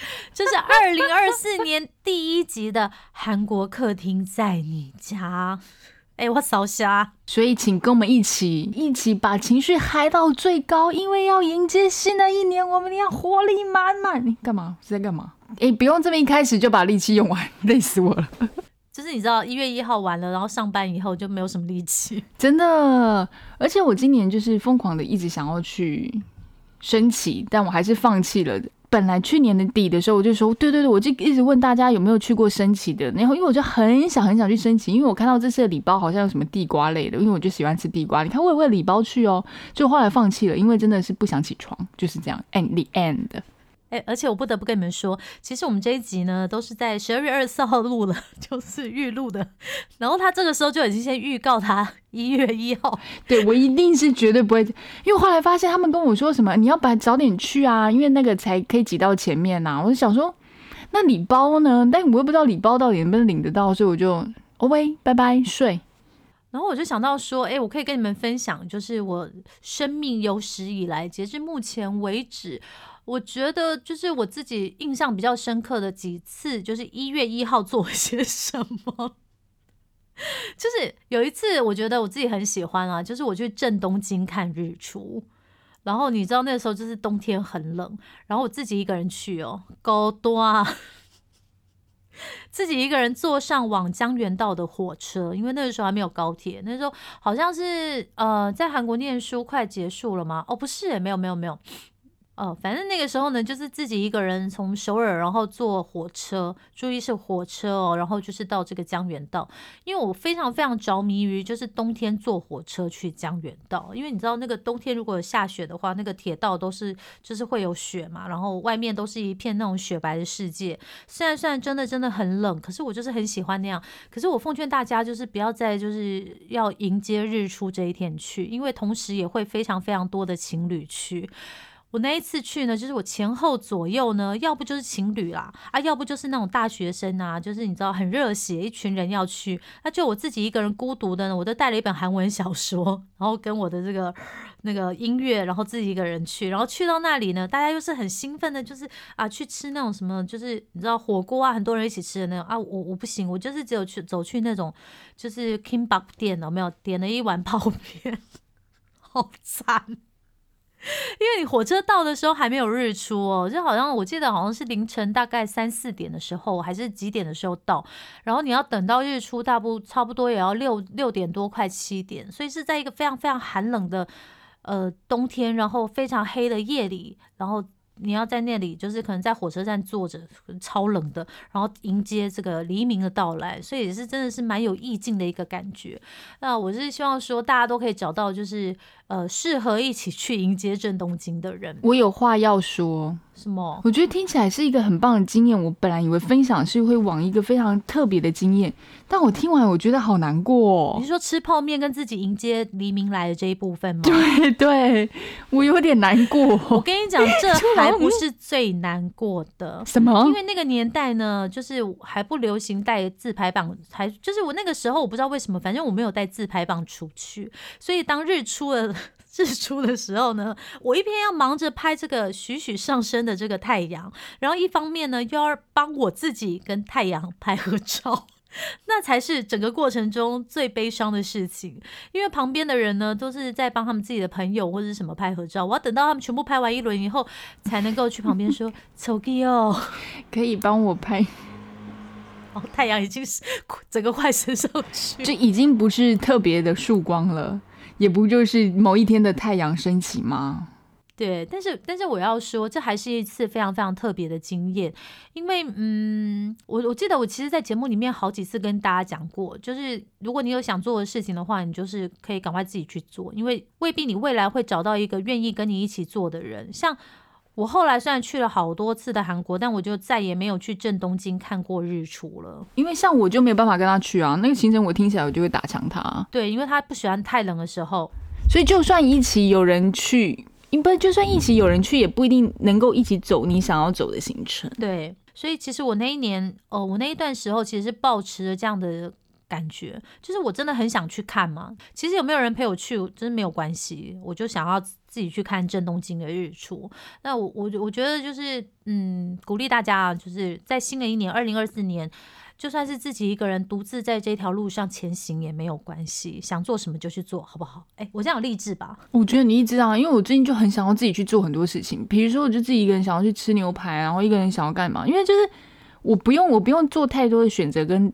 这是二零二四年第一集的韩国客厅在你家。哎，我扫瞎，所以请跟我们一起，一起把情绪嗨到最高，因为要迎接新的一年，我们要活力满满。你干嘛？是在干嘛？哎，不用这么一开始就把力气用完，累死我了。就是你知道，一月一号完了，然后上班以后就没有什么力气，真的。而且我今年就是疯狂的一直想要去升旗，但我还是放弃了。本来去年的底的时候，我就说，对对对，我就一直问大家有没有去过升旗的。然后因为我就很想很想去升旗，因为我看到这次的礼包好像有什么地瓜类的，因为我就喜欢吃地瓜。你看我也为礼包去哦，就后来放弃了，因为真的是不想起床，就是这样。And the end。哎，而且我不得不跟你们说，其实我们这一集呢，都是在十二月二十四号录了，就是预录的。然后他这个时候就已经先预告他 一月一号。对我一定是绝对不会，因为后来发现他们跟我说什么，你要把早点去啊，因为那个才可以挤到前面呐。我就想说，那礼包呢？但我又不知道礼包到底能不能领得到，所以我就 OK，拜拜，睡。然后我就想到说，哎，我可以跟你们分享，就是我生命有史以来，截至目前为止。我觉得就是我自己印象比较深刻的几次，就是一月一号做了些什么。就是有一次，我觉得我自己很喜欢啊，就是我去正东京看日出。然后你知道那时候就是冬天很冷，然后我自己一个人去哦，高多啊，自己一个人坐上往江原道的火车，因为那个时候还没有高铁，那时候好像是呃在韩国念书快结束了吗？哦，不是，没有没有没有。哦，反正那个时候呢，就是自己一个人从首尔，然后坐火车，注意是火车哦，然后就是到这个江原道。因为我非常非常着迷于就是冬天坐火车去江原道，因为你知道那个冬天如果有下雪的话，那个铁道都是就是会有雪嘛，然后外面都是一片那种雪白的世界。虽然虽然真的真的很冷，可是我就是很喜欢那样。可是我奉劝大家就是不要在就是要迎接日出这一天去，因为同时也会非常非常多的情侣去。我那一次去呢，就是我前后左右呢，要不就是情侣啦，啊，要不就是那种大学生啊，就是你知道很热血，一群人要去，那就我自己一个人孤独的呢，我都带了一本韩文小说，然后跟我的这个那个音乐，然后自己一个人去，然后去到那里呢，大家又是很兴奋的，就是啊去吃那种什么，就是你知道火锅啊，很多人一起吃的那种啊，我我不行，我就是只有去走去那种就是 Kimbap 店有没有点了一碗 泡面，好惨。因为你火车到的时候还没有日出哦，就好像我记得好像是凌晨大概三四点的时候，还是几点的时候到，然后你要等到日出，大不差不多也要六六点多快七点，所以是在一个非常非常寒冷的呃冬天，然后非常黑的夜里，然后。你要在那里，就是可能在火车站坐着，超冷的，然后迎接这个黎明的到来，所以也是真的是蛮有意境的一个感觉。那我是希望说，大家都可以找到就是呃适合一起去迎接正东京的人。我有话要说。什么？我觉得听起来是一个很棒的经验。我本来以为分享是会往一个非常特别的经验，但我听完我觉得好难过。你是说吃泡面跟自己迎接黎明来的这一部分吗？对对，我有点难过。我跟你讲，这还不是最难过的。什么？因为那个年代呢，就是还不流行带自拍棒，还就是我那个时候我不知道为什么，反正我没有带自拍棒出去，所以当日出了。日出的时候呢，我一边要忙着拍这个徐徐上升的这个太阳，然后一方面呢又要帮我自己跟太阳拍合照，那才是整个过程中最悲伤的事情。因为旁边的人呢都是在帮他们自己的朋友或者什么拍合照，我要等到他们全部拍完一轮以后，才能够去旁边说：“ 丑弟哦，可以帮我拍。”哦，太阳已经是 整个快升上去，就已经不是特别的曙光了。也不就是某一天的太阳升起吗？对，但是但是我要说，这还是一次非常非常特别的经验，因为嗯，我我记得我其实，在节目里面好几次跟大家讲过，就是如果你有想做的事情的话，你就是可以赶快自己去做，因为未必你未来会找到一个愿意跟你一起做的人。像我后来虽然去了好多次的韩国，但我就再也没有去正东京看过日出了。因为像我就没有办法跟他去啊，那个行程我听起来我就会打枪他，对，因为他不喜欢太冷的时候。所以就算一起有人去，不就算一起有人去，也不一定能够一起走你想要走的行程。对，所以其实我那一年，哦，我那一段时候其实是保持着这样的感觉，就是我真的很想去看嘛。其实有没有人陪我去，真的没有关系，我就想要自己去看正东京的日出。那我我我觉得就是，嗯，鼓励大家啊，就是在新的一年二零二四年。就算是自己一个人独自在这条路上前行也没有关系，想做什么就去做好不好？哎、我这样有励志吧？我觉得你一直啊，因为我最近就很想要自己去做很多事情，比如说我就自己一个人想要去吃牛排，然后一个人想要干嘛？因为就是我不用我不用做太多的选择，跟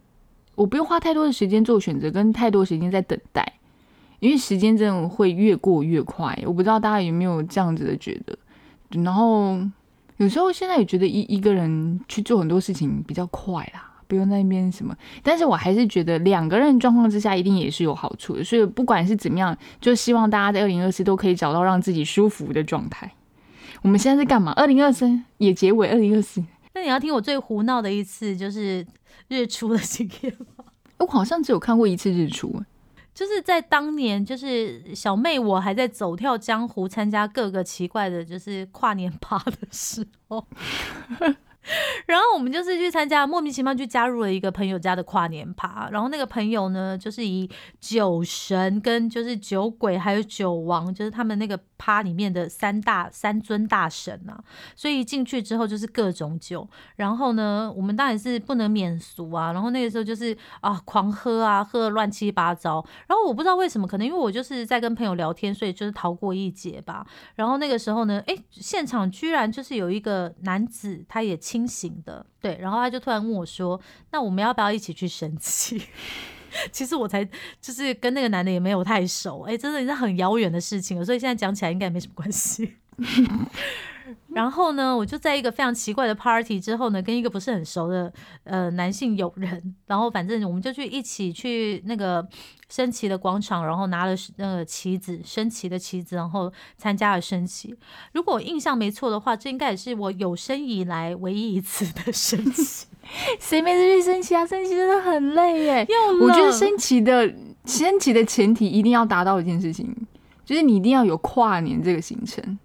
我不用花太多的时间做选择，跟太多时间在等待，因为时间真的会越过越快。我不知道大家有没有这样子的觉得，然后有时候现在也觉得一一个人去做很多事情比较快啦。不用在那边什么，但是我还是觉得两个人状况之下一定也是有好处的，所以不管是怎么样，就希望大家在二零二四都可以找到让自己舒服的状态。我们现在在干嘛？二零二三也结尾，二零二四。那你要听我最胡闹的一次就是日出的经验吗？我好像只有看过一次日出，就是在当年，就是小妹我还在走跳江湖，参加各个奇怪的，就是跨年趴的时候。然后我们就是去参加，莫名其妙就加入了一个朋友家的跨年趴。然后那个朋友呢，就是以酒神跟就是酒鬼还有酒王，就是他们那个趴里面的三大三尊大神啊。所以进去之后就是各种酒。然后呢，我们当然是不能免俗啊。然后那个时候就是啊，狂喝啊，喝的乱七八糟。然后我不知道为什么，可能因为我就是在跟朋友聊天，所以就是逃过一劫吧。然后那个时候呢，哎，现场居然就是有一个男子，他也清醒的，对，然后他就突然问我说：“那我们要不要一起去神奇？” 其实我才就是跟那个男的也没有太熟，哎，真的是很遥远的事情了，所以现在讲起来应该没什么关系。然后呢，我就在一个非常奇怪的 party 之后呢，跟一个不是很熟的呃男性友人，然后反正我们就去一起去那个升旗的广场，然后拿了那个旗子，升旗的旗子，然后参加了升旗。如果我印象没错的话，这应该也是我有生以来唯一一次的升旗。谁没事去升旗啊？升旗真的很累耶。又我觉得升旗的升旗的前提一定要达到一件事情，就是你一定要有跨年这个行程，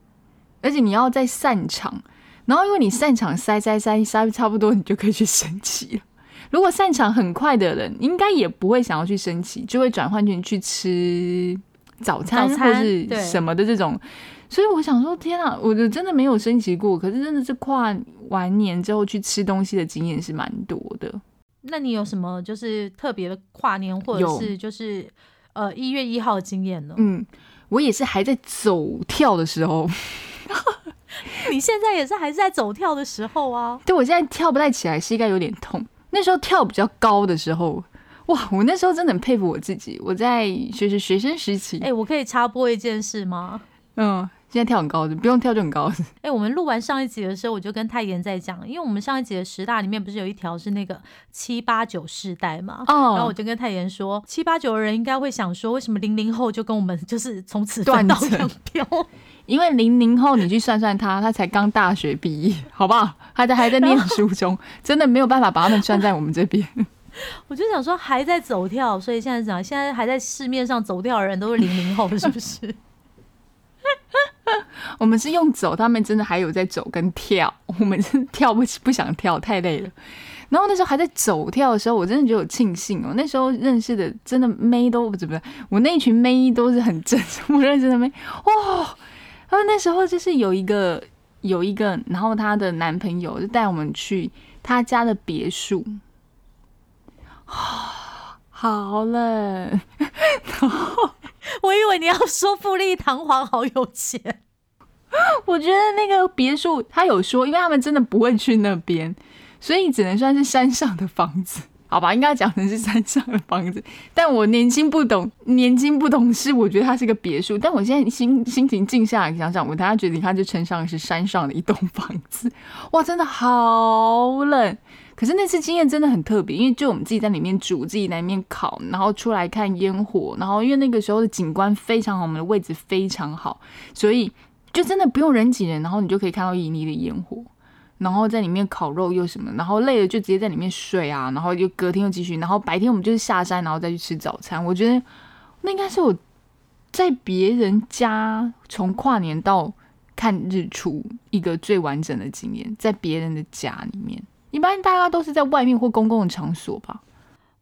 而且你要在散场，然后因为你散场塞塞塞塞差不多，你就可以去升旗了。如果散场很快的人，应该也不会想要去升旗，就会转换成去吃早餐早餐或是什么的这种。所以我想说，天啊，我就真的没有升级过，可是真的是跨完年之后去吃东西的经验是蛮多的。那你有什么就是特别的跨年，或者是就是呃一月一号的经验呢？嗯，我也是还在走跳的时候，你现在也是还是在走跳的时候啊？对我现在跳不太起来，膝盖有点痛。那时候跳比较高的时候，哇，我那时候真的很佩服我自己。我在学学学生时期，哎、我可以插播一件事吗？嗯，现在跳很高的，不用跳就很高的。哎、我们录完上一集的时候，我就跟泰妍在讲，因为我们上一集的十大里面不是有一条是那个七八九世代嘛，哦然后我就跟泰妍说，七八九的人应该会想说，为什么零零后就跟我们 就是从此断层扬镳？因为零零后，你去算算他，他才刚大学毕业，好不好？他在还在念书中，真的没有办法把他们算在我们这边。我就想说还在走跳，所以现在讲现在还在市面上走跳的人都是零零后，是不是？我们是用走，他们真的还有在走跟跳，我们是跳不起，不想跳，太累了。然后那时候还在走跳的时候，我真的觉得有庆幸哦。那时候认识的真的妹都不怎么，我那群妹都是很正，我认识的妹哦。然后那时候就是有一个有一个，然后她的男朋友就带我们去他家的别墅，好冷，我以为你要说富丽堂皇，好有钱。我觉得那个别墅，他有说，因为他们真的不会去那边，所以只能算是山上的房子，好吧？应该讲成是山上的房子。但我年轻不懂，年轻不懂事，我觉得它是个别墅。但我现在心心情静下来想想，我等下觉得它就称上是山上的一栋房子，哇，真的好冷。可是那次经验真的很特别，因为就我们自己在里面煮，自己在里面烤，然后出来看烟火，然后因为那个时候的景观非常好，我们的位置非常好，所以就真的不用人挤人，然后你就可以看到旖旎的烟火，然后在里面烤肉又什么，然后累了就直接在里面睡啊，然后就隔天又继续，然后白天我们就是下山，然后再去吃早餐。我觉得那应该是我在别人家从跨年到看日出一个最完整的经验，在别人的家里面，一般大家都是在外面或公共场所吧。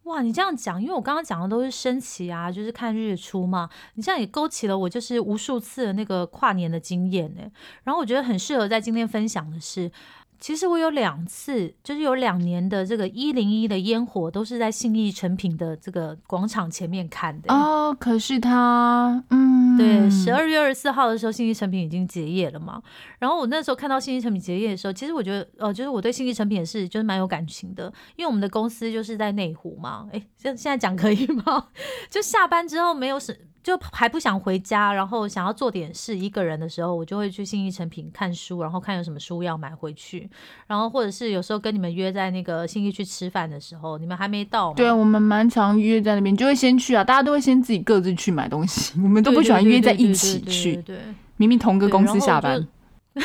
哇，你这样讲，因为我刚刚讲的都是升旗啊，就是看日出嘛。你这样也勾起了我就是无数次的那个跨年的经验呢。然后我觉得很适合在今天分享的是。其实我有两次，就是有两年的这个一零一的烟火，都是在信义成品的这个广场前面看的哦。可是他，嗯，对，十二月二十四号的时候，信义成品已经结业了嘛。然后我那时候看到信义成品结业的时候，其实我觉得，呃，就是我对信义成品也是就是蛮有感情的，因为我们的公司就是在内湖嘛。哎，现现在讲可以吗？就下班之后没有什。就还不想回家，然后想要做点事，一个人的时候，我就会去信义成品看书，然后看有什么书要买回去，然后或者是有时候跟你们约在那个信义去吃饭的时候，你们还没到，对啊，我们蛮常约在那边，就会先去啊，大家都会先自己各自去买东西，我们都不喜欢约在一起去，对，明明同个公司下班，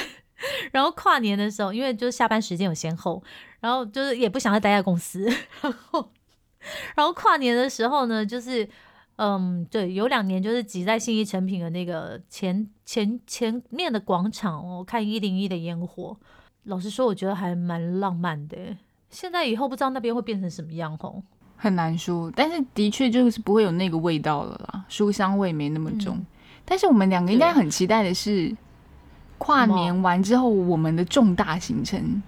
然后跨年的时候，因为就是下班时间有先后，然后就是也不想再待在公司，然后 然后跨年的时候呢，就是。嗯，对，有两年就是挤在信义成品的那个前前前面的广场哦，看一零一的烟火。老实说，我觉得还蛮浪漫的。现在以后不知道那边会变成什么样哦，很难说。但是的确就是不会有那个味道了啦，书香味没那么重。但是我们两个应该很期待的是，跨年完之后我们的重大行程，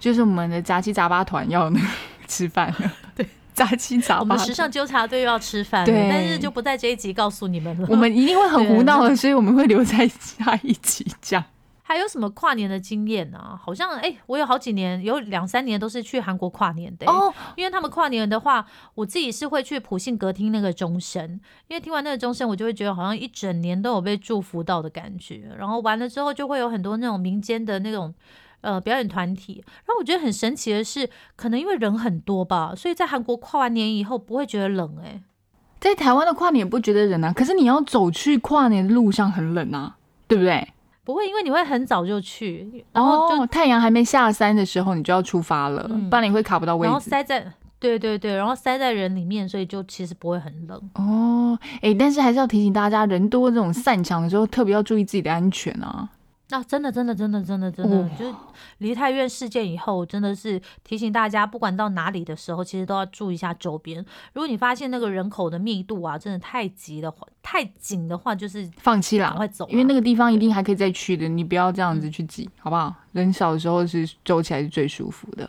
就是我们的杂七杂八团要 吃饭了。对。杂七杂八，我们时尚纠察队又要吃饭对，但是就不在这一集告诉你们了。我们一定会很胡闹的，所以我们会留在下一集讲。还有什么跨年的经验呢？好像哎，我有好几年，有两三年都是去韩国跨年的哦。因为他们跨年的话，我自己是会去普信阁听那个钟声，因为听完那个钟声，我就会觉得好像一整年都有被祝福到的感觉。然后完了之后，就会有很多那种民间的那种。呃，表演团体，然后我觉得很神奇的是，可能因为人很多吧，所以在韩国跨完年以后不会觉得冷哎。在台湾的跨年不觉得冷啊，可是你要走去跨年的路上很冷啊，对不对？不会，因为你会很早就去，然后就太阳还没下山的时候你就要出发了，不然你会卡不到位置。然后塞在，对对对，然后塞在人里面，所以就其实不会很冷。哦，哎，但是还是要提醒大家，人多这种散场的时候，特别要注意自己的安全啊。那真的，真的，真的，真的，真的，就是梨泰院事件以后，真的是提醒大家，不管到哪里的时候，其实都要注意一下周边。如果你发现那个人口的密度啊，真的太急的话，太紧的话，就是放弃了，赶快走，因为那个地方一定还可以再去的，你不要这样子去挤，好不好？人少的时候是走起来是最舒服的。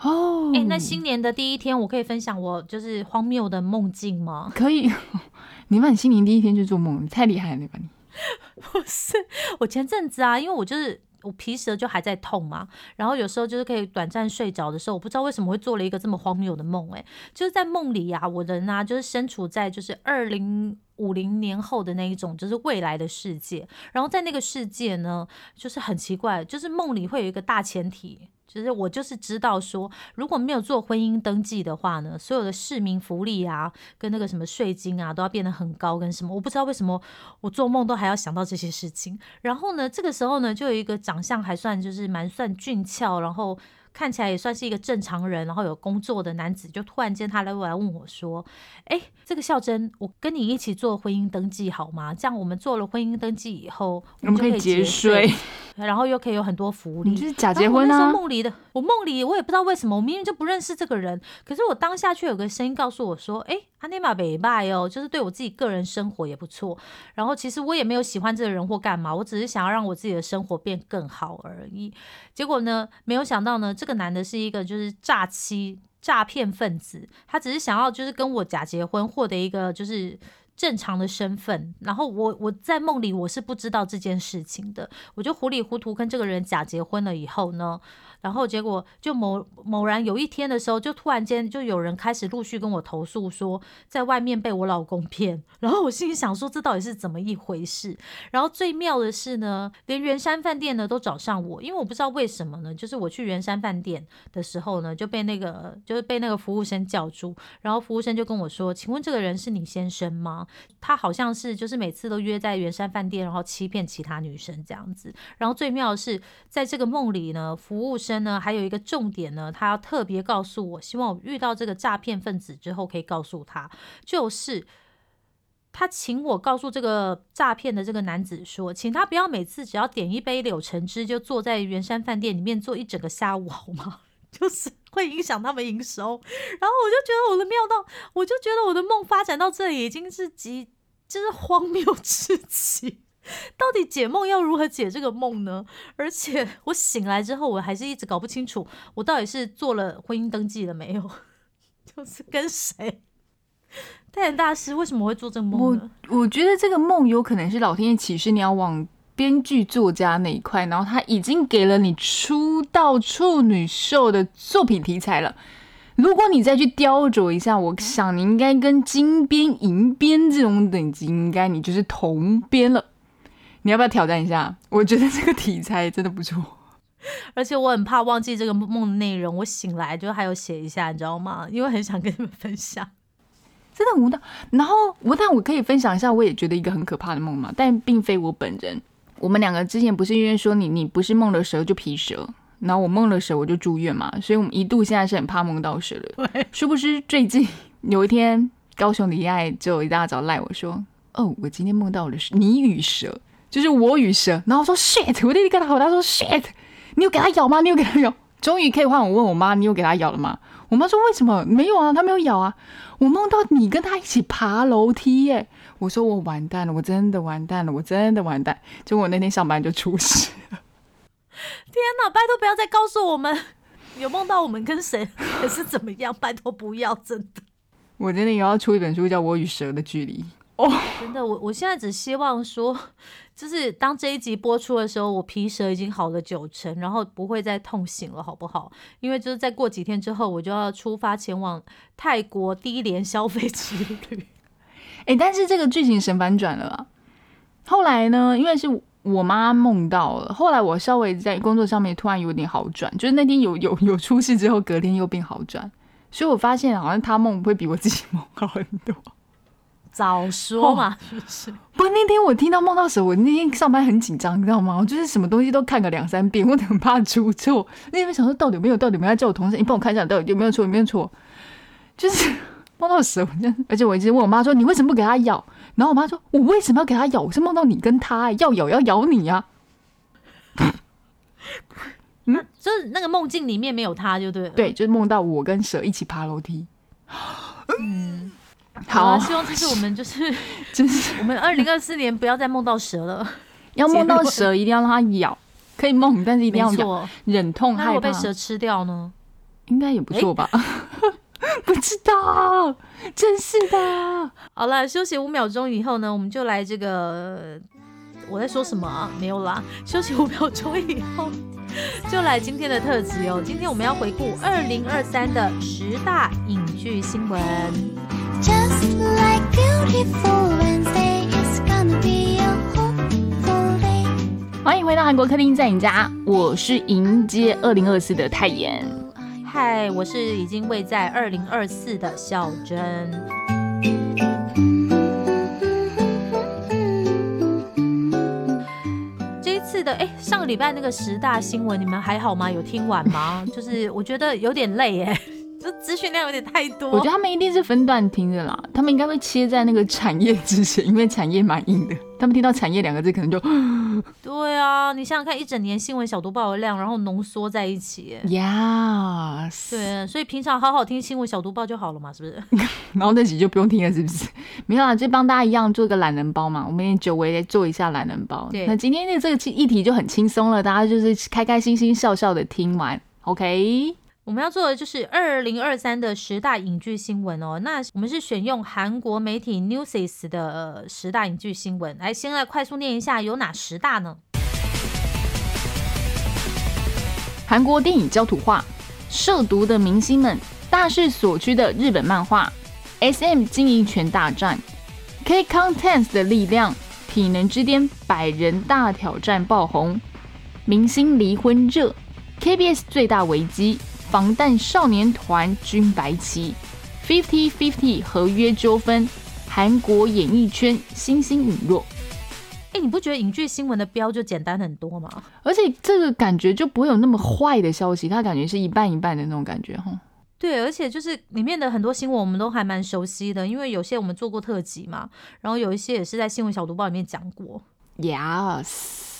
哦，哎，那新年的第一天，我可以分享我就是荒谬的梦境吗？可以，你把你新年第一天就做梦，你太厉害了吧你。不是，我前阵子啊，因为我就是我皮舌就还在痛嘛，然后有时候就是可以短暂睡着的时候，我不知道为什么会做了一个这么荒谬的梦，哎，就是在梦里呀，我人啊就是身处在就是二零五零年后的那一种就是未来的世界，然后在那个世界呢，就是很奇怪，就是梦里会有一个大前提。就是我就是知道说，如果没有做婚姻登记的话呢，所有的市民福利啊，跟那个什么税金啊，都要变得很高，跟什么，我不知道为什么我做梦都还要想到这些事情。然后呢，这个时候呢，就有一个长相还算就是蛮算俊俏，然后。看起来也算是一个正常人，然后有工作的男子，就突然间他来来问我说：“哎，这个孝珍，我跟你一起做婚姻登记好吗？这样我们做了婚姻登记以后，我们就可以节税，然后又可以有很多福利。”就是假结婚啊！梦里的我梦里我也不知道为什么，我明明就不认识这个人，可是我当下却有个声音告诉我说：“哎。”阿尼玛北拜哦，就是对我自己个人生活也不错。然后其实我也没有喜欢这个人或干嘛，我只是想要让我自己的生活变更好而已。结果呢，没有想到呢，这个男的是一个就是诈欺诈骗分子，他只是想要就是跟我假结婚，获得一个就是正常的身份。然后我我在梦里我是不知道这件事情的，我就糊里糊涂跟这个人假结婚了以后呢。然后结果就某某然有一天的时候，就突然间就有人开始陆续跟我投诉说，在外面被我老公骗。然后我心里想说，这到底是怎么一回事？然后最妙的是呢，连圆山饭店呢都找上我，因为我不知道为什么呢，就是我去圆山饭店的时候呢，就被那个就是被那个服务生叫住，然后服务生就跟我说：“请问这个人是你先生吗？”？他好像是就是每次都约在圆山饭店，然后欺骗其他女生这样子。然后最妙的是，在这个梦里呢，服务生呢还有一个重点呢，他要特别告诉我，希望我遇到这个诈骗分子之后可以告诉他，就是。他请我告诉这个诈骗的这个男子说，请他不要每次只要点一杯柳橙汁就坐在圆山饭店里面坐一整个下午，好吗？就是会影响他们营收。然后我就觉得我的妙到，我就觉得我的梦发展到这里已经是极，就是荒谬至极。到底解梦要如何解这个梦呢？而且我醒来之后，我还是一直搞不清楚，我到底是做了婚姻登记了没有，就是跟谁。太阳大师为什么会做这个梦我呢？我觉得这个梦有可能是老天爷启示你要往编剧作家那一块，然后他已经给了你出道处女秀的作品题材了。如果你再去雕琢一下，我想你应该跟金边、银边这种等级，应该你就是同边了。你要不要挑战一下？我觉得这个题材真的不错。而且我很怕忘记这个梦的内容，我醒来就还有写一下，你知道吗？因为很想跟你们分享。真的无道。然后我，但我可以分享一下，我也觉得一个很可怕的梦嘛，但并非我本人。我们两个之前不是因为说你你不是梦了蛇就皮蛇，然后我梦了蛇我就住院嘛，所以我们一度现在是很怕梦到蛇的。对，殊不知最近有一天，高雄李爱就一大早赖我说：“哦，我今天梦到了你与蛇，就是我与蛇。”然后我说：“shit！” 我弟弟跟他吼，他说：“shit！” 你有给他咬吗？你有给他咬？终于可以换我问我妈：“你有给他咬了吗？”我妈说：“为什么没有啊？他没有咬啊。”我梦到你跟他一起爬楼梯耶！我说我完蛋了，我真的完蛋了，我真的完蛋。结果我那天上班就出事了。天哪！拜托不要再告诉我们有梦到我们跟谁还是怎么样，拜托不要，真的。我真的也要出一本书，叫《我与蛇的距离》。真的，我我现在只希望说，就是当这一集播出的时候，我皮蛇已经好了九成，然后不会再痛醒了，好不好？因为就是再过几天之后，我就要出发前往泰国低廉消费之旅。哎、但是这个剧情神反转了啊！后来呢，因为是我妈梦到了，后来我稍微在工作上面突然有点好转，就是那天有有有出事之后，隔天又变好转，所以我发现好像他梦会比我自己梦好很多。早说嘛，是不是？不，那天我听到梦到蛇，我那天上班很紧张，你知道吗？我就是什么东西都看个两三遍，我很怕出错。那天想说到底有没有，到底有没有，叫我同事，你帮我看一下到底有没有错，有没有错。就是梦到蛇，我真的，而且我一直问我妈说，你为什么不给它咬？然后我妈说，我为什么要给它咬？我是梦到你跟它、要咬要咬你呀、嗯就是那个梦境里面没有他，就对了。对，就是梦到我跟蛇一起爬楼梯。嗯，好啊，希望这是我们就是 真是我们二零二四年不要再梦到蛇了。要梦到蛇，一定要让它咬，可以梦，但是一定要咬，忍痛害怕被。蛇吃掉呢？应该也不错吧？不知道，真是的。好了，休息五秒钟以后呢，我们就来这个。我在说什么啊？没有啦，休息五秒钟以后，就来今天的特辑哦。今天我们要回顾二零二三的十大影剧新闻。Just like beautiful Wednesday, it's gonna be a hopeful day. 欢迎回到韩国客厅在你家，我是迎接二零二四的泰妍。嗨，我是已经位在二零二四的小珍。的哎，上个礼拜那个十大新闻，你们还好吗？有听完吗？就是我觉得有点累耶，就资讯量有点太多。我觉得他们一定是分段听的啦，他们应该会切在那个产业之前，因为产业蛮硬的。他们听到产业两个字，可能就 对啊，你想想看，一整年新闻小读报的量，然后浓缩在一起耶。yes，对，所以平常好好听新闻小读报就好了嘛，是不是？然后那集就不用听了，是不是？没有啊，就帮大家一样做个懒人包嘛。我们也久违来做一下懒人包。对那今天的这个议题就很轻松了，大家就是开开心心、笑笑的听完，OK。我们要做的就是二零二三的十大影剧新闻哦。那我们是选用韩国媒体 Newses 的十大影剧新闻，来先来快速念一下有哪十大呢？韩国电影焦土化，涉毒的明星们大势所趋的日本漫画，SM 经营权大战，K Contents 的力量，体能之巅百人大挑战爆红，明星离婚热，KBS 最大危机，防弹少年团军白旗，Fifty Fifty 合约纠纷，韩国演艺圈星星陨落。哎、你不觉得影剧新闻的标就简单很多吗？而且这个感觉就不会有那么坏的消息，它感觉是一半一半的那种感觉哈。对，而且就是里面的很多新闻我们都还蛮熟悉的，因为有些我们做过特辑嘛，然后有一些也是在新闻小读报里面讲过。Yes，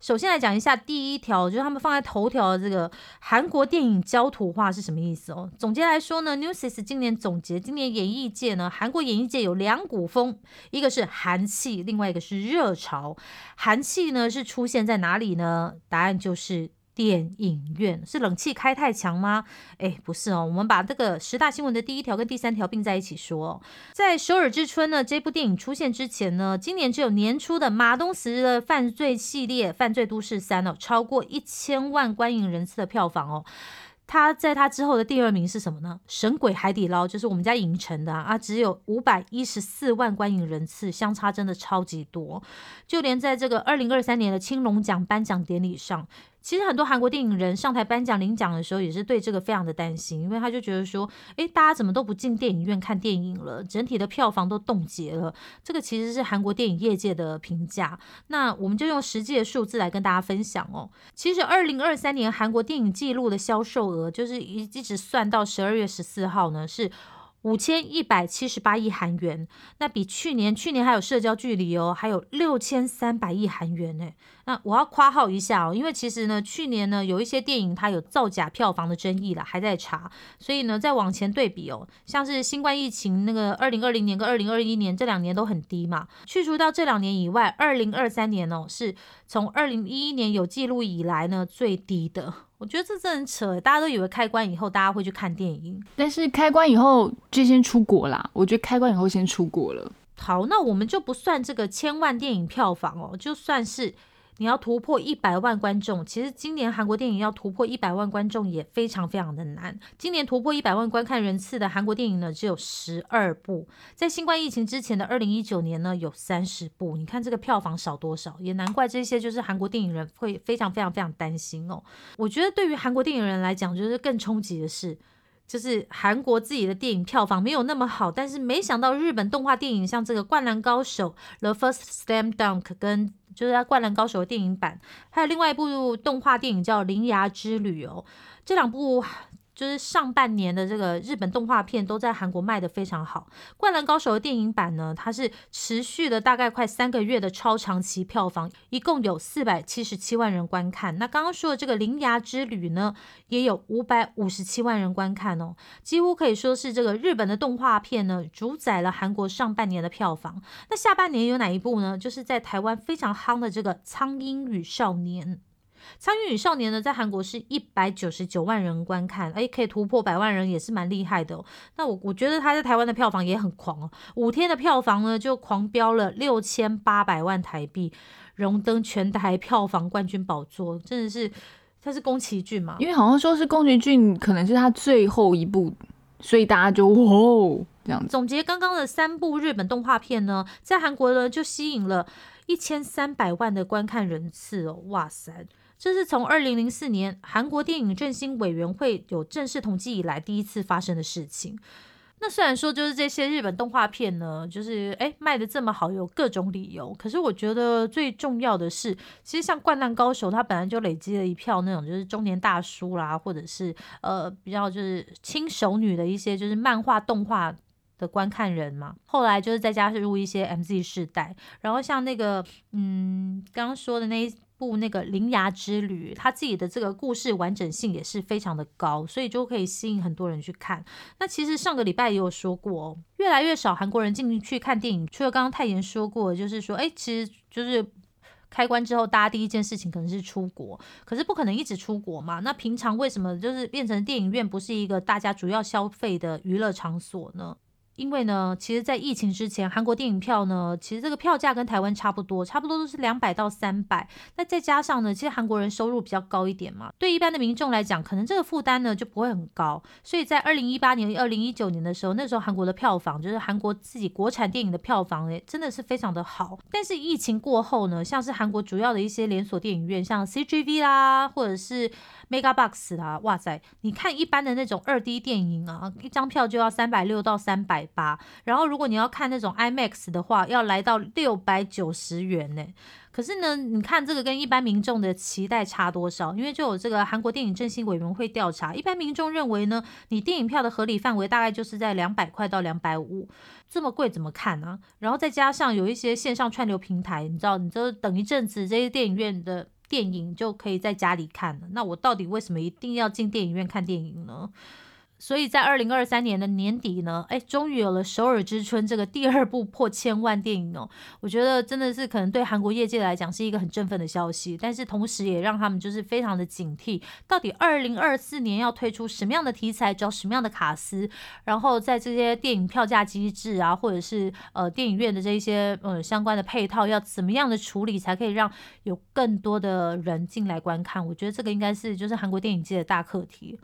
首先来讲一下第一条，就是他们放在头条的这个韩国电影焦土化是什么意思哦？总结来说呢，Newsis 今年总结，今年演艺界呢，韩国演艺界有两股风，一个是韩气，另外一个是热潮。韩气呢是出现在哪里呢？答案就是。电影院是冷气开太强吗？哎，不是哦，我们把这个十大新闻的第一条跟第三条并在一起说。在《首尔之春》呢这部电影出现之前呢，今年只有年初的马东石的犯罪系列《犯罪都市三》哦，超过一千万观影人次的票房哦。他在他之后的第二名是什么呢？《神鬼海底捞》就是我们家影城的啊，啊只有五百一十四万观影人次，相差真的超级多。就连在这个二零二三年的青龙奖颁奖典礼上，其实很多韩国电影人上台颁奖领奖的时候，也是对这个非常的担心，因为他就觉得说，诶，大家怎么都不进电影院看电影了，整体的票房都冻结了。这个其实是韩国电影业界的评价。那我们就用实际的数字来跟大家分享哦。其实二零二三年韩国电影记录的销售额，就是一一直算到十二月十四号呢，是。五千一百七十八亿韩元，那比去年去年还有社交距离哦，还有六千三百亿韩元呢。那我要夸号一下哦，因为其实呢，去年呢有一些电影它有造假票房的争议了，还在查，所以呢再往前对比哦，像是新冠疫情那个二零二零年跟二零二一年这两年都很低嘛，去除到这两年以外，二零二三年哦是从二零一一年有记录以来呢最低的。我觉得这真的很扯，大家都以为开关以后大家会去看电影，但是开关以后就先出国啦。我觉得开关以后先出国了。好，那我们就不算这个千万电影票房哦，就算是你要突破一百万观众，其实今年韩国电影要突破一百万观众也非常非常的难。今年突破一百万观看人次的韩国电影呢，只有十二部，在新冠疫情之前的二零一九年呢，有三十部。你看这个票房少多少，也难怪这些就是韩国电影人会非常非常非常担心哦。我觉得对于韩国电影人来讲，就是更冲击的是。就是韩国自己的电影票房没有那么好，但是没想到日本动画电影像这个《灌篮高手》The First Slam Dunk 跟就是《灌篮高手》的电影版，还有另外一部动画电影叫《铃芽之旅》哦，这两部。就是上半年的这个日本动画片都在韩国卖的非常好，《灌篮高手》的电影版呢，它是持续了大概快三个月的超长期票房，一共有四百七十七万人观看。那刚刚说的这个《铃芽之旅》呢，也有五百五十七万人观看哦，几乎可以说是这个日本的动画片呢，主宰了韩国上半年的票房。那下半年有哪一部呢？就是在台湾非常夯的这个《苍鹰与少年》。《苍蝇与少年》呢，在韩国是一百九十九万人观看，哎，可以突破百万人，也是蛮厉害的哦。那我我觉得他在台湾的票房也很狂哦，五天的票房呢就狂飙了六千八百万台币，荣登全台票房冠军宝座，真的是他是宫崎骏嘛？因为好像说是宫崎骏可能是他最后一部，所以大家就哇哦这样子。总结刚刚的三部日本动画片呢，在韩国呢就吸引了一千三百万的观看人次哦，哇塞！这是从二零零四年韩国电影振兴委员会有正式统计以来第一次发生的事情。那虽然说就是这些日本动画片呢，就是诶卖的这么好，有各种理由。可是我觉得最重要的是，其实像《灌篮高手》，它本来就累积了一票那种就是中年大叔啦，或者是呃比较就是轻熟女的一些就是漫画动画。的观看人嘛，后来就是再加入一些 MZ 世代，然后像那个嗯刚刚说的那一部那个《铃芽之旅》，它自己的这个故事完整性也是非常的高，所以就可以吸引很多人去看。那其实上个礼拜也有说过、越来越少韩国人进去看电影，除了刚刚泰妍说过，就是说，哎，其实就是。开关之后，大家第一件事情可能是出国，可是不可能一直出国嘛。那平常为什么就是变成电影院不是一个大家主要消费的娱乐场所呢？因为呢，其实，在疫情之前，韩国电影票呢，其实这个票价跟台湾差不多，差不多都是两百到三百。那再加上呢，其实韩国人收入比较高一点嘛，对一般的民众来讲，可能这个负担呢就不会很高。所以在二零一八年、二零一九年的时候，那时候韩国的票房，就是韩国自己国产电影的票房，诶，真的是非常的好。但是疫情过后呢，像是韩国主要的一些连锁电影院，像 CGV 啦，或者是 Mega Box 啊，哇塞！你看一般的那种二 D 电影啊，一张票就要三百六到三百八，然后如果你要看那种 IMAX 的话，要来到六百九十元呢。可是呢，你看这个跟一般民众的期待差多少？因为就有这个韩国电影振兴委员会调查，一般民众认为呢，你电影票的合理范围大概就是在两百块到两百五，这么贵怎么看呢、然后再加上有一些线上串流平台，你知道，你就等一阵子，这些电影院的电影就可以在家里看了。那我到底为什么一定要进电影院看电影呢？所以在二零二三年的年底呢，哎，终于有了《首尔之春》这个第二部破千万电影哦。我觉得真的是可能对韩国业界来讲是一个很振奋的消息，但是同时也让他们就是非常的警惕，到底二零二四年要推出什么样的题材，找什么样的卡司，然后在这些电影票价机制啊，或者是呃电影院的这一些呃相关的配套，要怎么样的处理，才可以让有更多的人进来观看？我觉得这个应该是就是韩国电影界的大课题。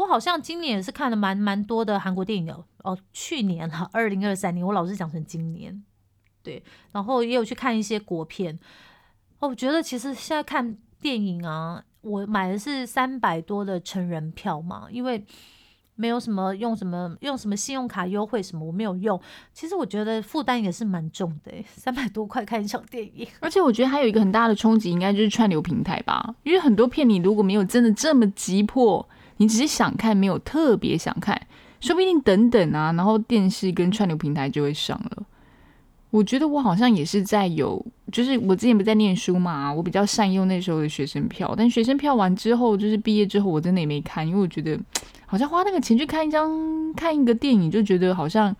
我好像今年也是看了蛮蛮多的韩国电影的哦，去年哈，二零二三年，我老是讲成今年，对，然后也有去看一些国片。哦，我觉得其实现在看电影啊，我买的是三百多的成人票嘛，因为没有什么用什么用什么信用卡优惠什么，我没有用。其实我觉得负担也是蛮重的，三百多块看一场电影。而且我觉得还有一个很大的冲击，应该就是串流平台吧，因为很多片你如果没有真的这么急迫，你只是想看，没有特别想看，说不定等等啊，然后电视跟串流平台就会上了。我觉得我好像也是在有，就是我之前不在念书嘛，我比较善用那时候的学生票，但学生票完之后，就是毕业之后，我真的也没看，因为我觉得好像花那个钱去看一张看一个电影，就觉得好像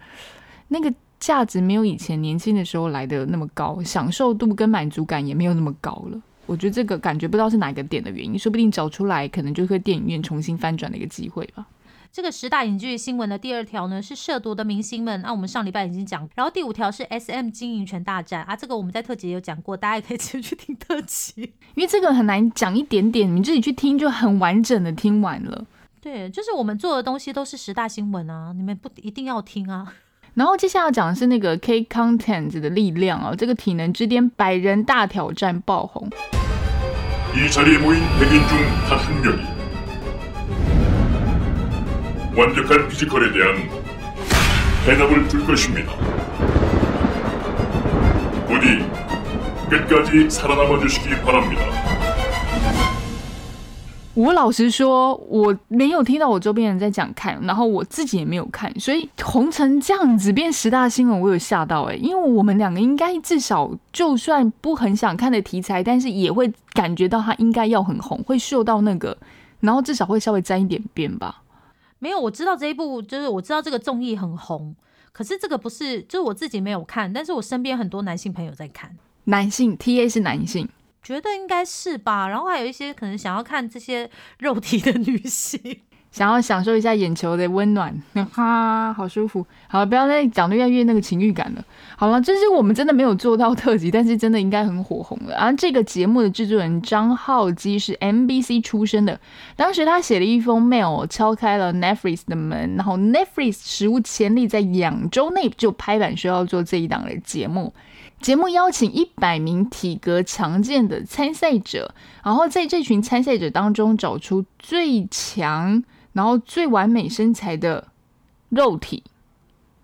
那个价值没有以前年轻的时候来的那么高，享受度跟满足感也没有那么高了。我觉得这个感觉不知道是哪个点的原因，说不定找出来可能就会电影院重新翻转的一个机会吧。这个十大影剧新闻的第二条呢是涉毒的明星们，啊，我们上礼拜已经讲，然后第五条是 S M 经营权大战啊，这个我们在特辑也有讲过，大家也可以 直接去听特辑。因为这个很难讲一点点，你自己去听就很完整的听完了。对，就是我们做的东西都是十大新闻啊，你们不一定要听啊。然后接下来讲的是那个 K Content 的力量哦，这个体能之巅百人大挑战爆红。 이 자리에 모인 100인 중 단 한 명이 완벽한 피지컬에 대한 대답을 줄 것입니다. 부디 끝까지 살아남아 주시기 바랍니다. 我老实说，我没有听到我周边人在讲看，然后我自己也没有看，所以红成这样子变十大新闻，我有吓到诶、因为我们两个应该至少就算不很想看的题材，但是也会感觉到它应该要很红，会受到那个，然后至少会稍微沾一点边吧。没有，我知道这一部，就是我知道这个综艺很红，可是这个不是，就是我自己没有看，但是我身边很多男性朋友在看，男性 T A 是男性，觉得应该是吧。然后还有一些可能想要看这些肉体的女性，想要享受一下眼球的温暖，哈，好舒服。好了，不要再讲的越来越那个情欲感了。好了，这是我们真的没有做到特辑，但是真的应该很火红了。而这个节目的制作人张浩基是 MBC 出身的，当时他写了一封 mail，敲开了 Netflix 的门，然后 Netflix 史无前例在两周内就拍板说要做这一档的节目。节目邀请一百名体格强健的参赛者，然后在这群参赛者当中找出最强，然后最完美身材的肉体。